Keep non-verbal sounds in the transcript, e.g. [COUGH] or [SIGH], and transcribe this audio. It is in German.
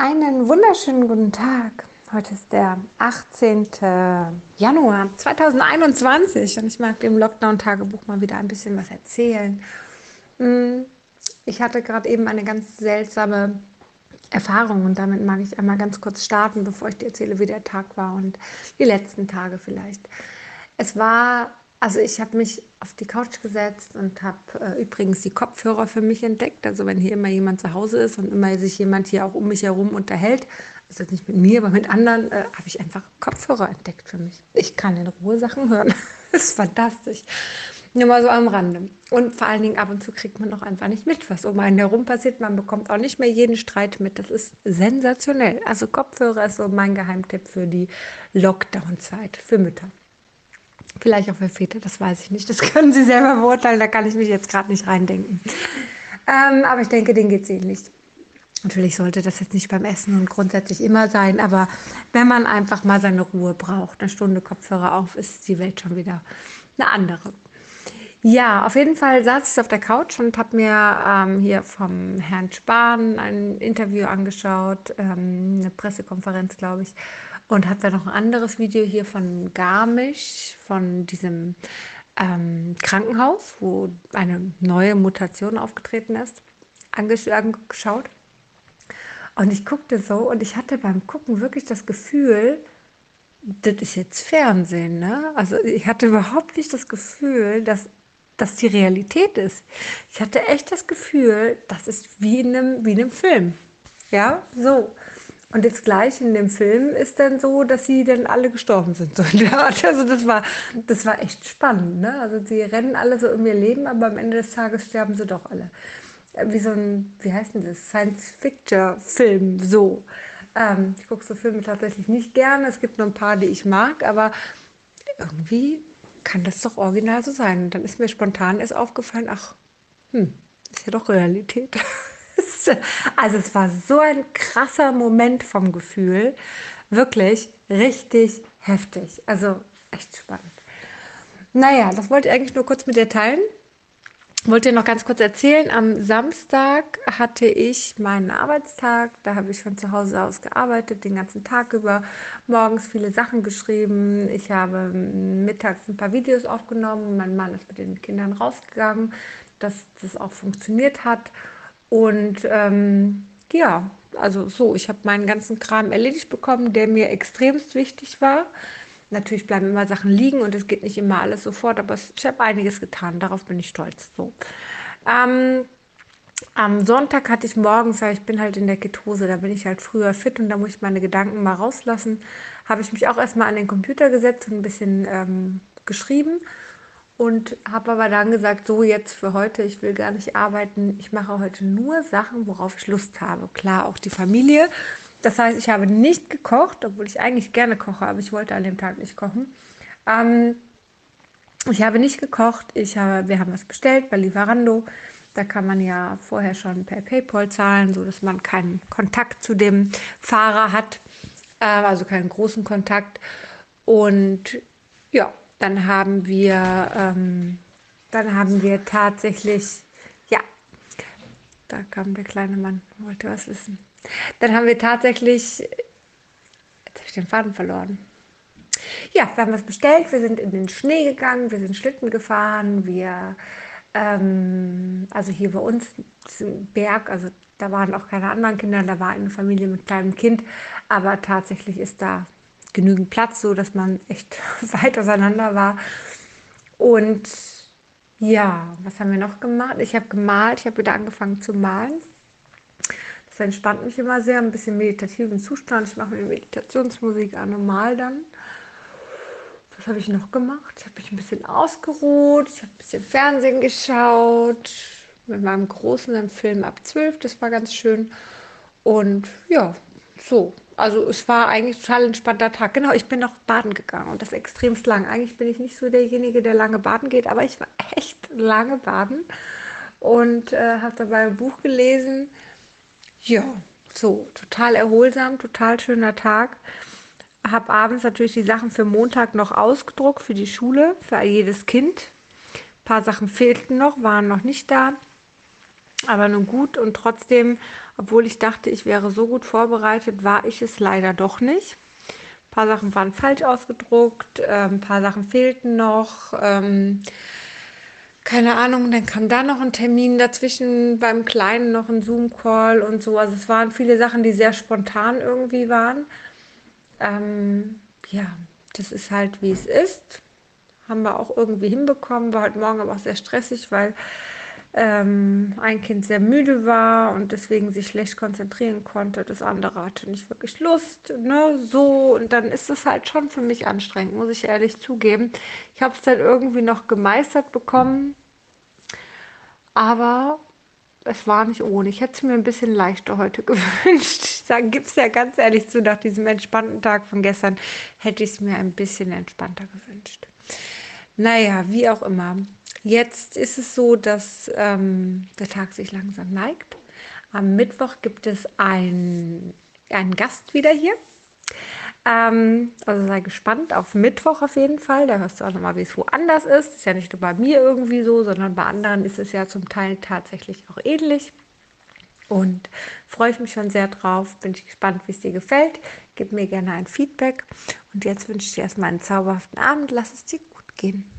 Einen wunderschönen guten Tag. Heute ist der 18. Januar 2021 und ich mag dem Lockdown-Tagebuch mal wieder ein bisschen was erzählen. Hm, ich hatte gerade eben eine ganz seltsame Erfahrung und damit mag ich einmal ganz kurz starten, bevor ich dir erzähle, wie der Tag war und die letzten Tage vielleicht. Es war also ich habe mich auf die Couch gesetzt und habe äh, übrigens die Kopfhörer für mich entdeckt. Also wenn hier immer jemand zu Hause ist und immer sich jemand hier auch um mich herum unterhält, also nicht mit mir, aber mit anderen, äh, habe ich einfach Kopfhörer entdeckt für mich. Ich kann in Ruhe Sachen hören. [LAUGHS] das ist fantastisch. Nur mal so am Rande. Und vor allen Dingen ab und zu kriegt man auch einfach nicht mit, was um einen herum passiert. Man bekommt auch nicht mehr jeden Streit mit. Das ist sensationell. Also Kopfhörer ist so mein Geheimtipp für die Lockdown-Zeit für Mütter. Vielleicht auch für Väter, das weiß ich nicht. Das [LAUGHS] können Sie selber beurteilen, da kann ich mich jetzt gerade nicht reindenken. Ähm, aber ich denke, denen geht es ähnlich. Natürlich sollte das jetzt nicht beim Essen und grundsätzlich immer sein, aber wenn man einfach mal seine Ruhe braucht, eine Stunde Kopfhörer auf, ist die Welt schon wieder eine andere. Ja, auf jeden Fall saß ich auf der Couch und habe mir ähm, hier vom Herrn Spahn ein Interview angeschaut, ähm, eine Pressekonferenz, glaube ich, und habe dann noch ein anderes Video hier von Garmisch, von diesem ähm, Krankenhaus, wo eine neue Mutation aufgetreten ist, angeschaut. Und ich guckte so und ich hatte beim Gucken wirklich das Gefühl, das ist jetzt Fernsehen, ne? Also ich hatte überhaupt nicht das Gefühl, dass das die Realität ist. Ich hatte echt das Gefühl, das ist wie in einem, wie in einem Film. Ja, so. Und jetzt gleich in dem Film ist dann so, dass sie dann alle gestorben sind. [LAUGHS] So also das war, das war echt spannend. Ne? Also sie rennen alle so um ihr Leben, aber am Ende des Tages sterben sie doch alle. Wie so ein, wie heißt denn das? Science-Fiction-Film, so. Ähm, ich gucke so Filme tatsächlich nicht gerne. Es gibt nur ein paar, die ich mag, aber irgendwie kann das doch original so sein. Und dann ist mir spontan erst aufgefallen, ach, hm, ist ja doch Realität. [LAUGHS] also es war so ein krasser Moment vom Gefühl. Wirklich richtig heftig. Also echt spannend. Naja, das wollte ich eigentlich nur kurz mit dir teilen. Wollte dir noch ganz kurz erzählen, am Samstag hatte ich meinen Arbeitstag. Da habe ich von zu Hause aus gearbeitet, den ganzen Tag über. Morgens viele Sachen geschrieben. Ich habe mittags ein paar Videos aufgenommen. Mein Mann ist mit den Kindern rausgegangen, dass das auch funktioniert hat. Und ähm, ja, also so, ich habe meinen ganzen Kram erledigt bekommen, der mir extremst wichtig war. Natürlich bleiben immer Sachen liegen und es geht nicht immer alles sofort, aber ich habe einiges getan, darauf bin ich stolz. So. Ähm, am Sonntag hatte ich morgens, weil ich bin halt in der Ketose, da bin ich halt früher fit und da muss ich meine Gedanken mal rauslassen, habe ich mich auch erstmal an den Computer gesetzt und ein bisschen ähm, geschrieben und habe aber dann gesagt, so jetzt für heute, ich will gar nicht arbeiten, ich mache heute nur Sachen, worauf ich Lust habe. Klar, auch die Familie. Das heißt, ich habe nicht gekocht, obwohl ich eigentlich gerne koche, aber ich wollte an dem Tag nicht kochen. Ähm, ich habe nicht gekocht, ich habe, wir haben was bestellt bei Lieferando. Da kann man ja vorher schon per PayPal zahlen, so dass man keinen Kontakt zu dem Fahrer hat, äh, also keinen großen Kontakt. Und ja, dann haben wir, ähm, dann haben wir tatsächlich, ja, da kam der kleine Mann, wollte was wissen. Dann haben wir tatsächlich, jetzt habe ich den Faden verloren. Ja, wir haben was bestellt, wir sind in den Schnee gegangen, wir sind Schlitten gefahren, wir, ähm, also hier bei uns ein Berg, also da waren auch keine anderen Kinder, da war eine Familie mit kleinem Kind, aber tatsächlich ist da genügend Platz, so dass man echt [LAUGHS] weit auseinander war. Und ja, was haben wir noch gemacht? Ich habe gemalt, ich habe wieder angefangen zu malen. Das entspannt mich immer sehr, ein bisschen meditativen Zustand. Ich mache mir Meditationsmusik an und mal dann. Was habe ich noch gemacht? Ich habe mich ein bisschen ausgeruht, ich habe ein bisschen Fernsehen geschaut, mit meinem Großen einen Film ab 12, das war ganz schön. Und ja, so, also es war eigentlich total entspannter Tag. Genau, ich bin noch baden gegangen und das extremst lang. Eigentlich bin ich nicht so derjenige, der lange baden geht, aber ich war [LAUGHS] echt lange baden und äh, habe dabei ein Buch gelesen. Ja, so total erholsam, total schöner Tag. Habe abends natürlich die Sachen für Montag noch ausgedruckt für die Schule, für jedes Kind. Ein paar Sachen fehlten noch, waren noch nicht da. Aber nun gut und trotzdem, obwohl ich dachte, ich wäre so gut vorbereitet, war ich es leider doch nicht. Ein paar Sachen waren falsch ausgedruckt, äh, ein paar Sachen fehlten noch. Keine Ahnung, dann kam da noch ein Termin dazwischen, beim Kleinen noch ein Zoom-Call und so. Also es waren viele Sachen, die sehr spontan irgendwie waren. Ähm, ja, das ist halt, wie es ist. Haben wir auch irgendwie hinbekommen. War heute Morgen aber auch sehr stressig, weil ähm, ein Kind sehr müde war und deswegen sich schlecht konzentrieren konnte. Das andere hatte nicht wirklich Lust. Ne? So, und dann ist es halt schon für mich anstrengend, muss ich ehrlich zugeben. Ich habe es dann irgendwie noch gemeistert bekommen, aber es war nicht ohne. Ich hätte es mir ein bisschen leichter heute [LAUGHS] gewünscht. Sage, gibt es ja ganz ehrlich zu, nach diesem entspannten Tag von gestern hätte ich es mir ein bisschen entspannter gewünscht. Naja, wie auch immer. Jetzt ist es so, dass ähm, der Tag sich langsam neigt. Am Mittwoch gibt es ein, einen Gast wieder hier. Ähm, also sei gespannt auf Mittwoch auf jeden Fall. Da hörst du auch nochmal, wie es woanders ist. Ist ja nicht nur bei mir irgendwie so, sondern bei anderen ist es ja zum Teil tatsächlich auch ähnlich. Und freue ich mich schon sehr drauf. Bin ich gespannt, wie es dir gefällt. Gib mir gerne ein Feedback. Und jetzt wünsche ich dir erstmal einen zauberhaften Abend. Lass es dir gut gehen.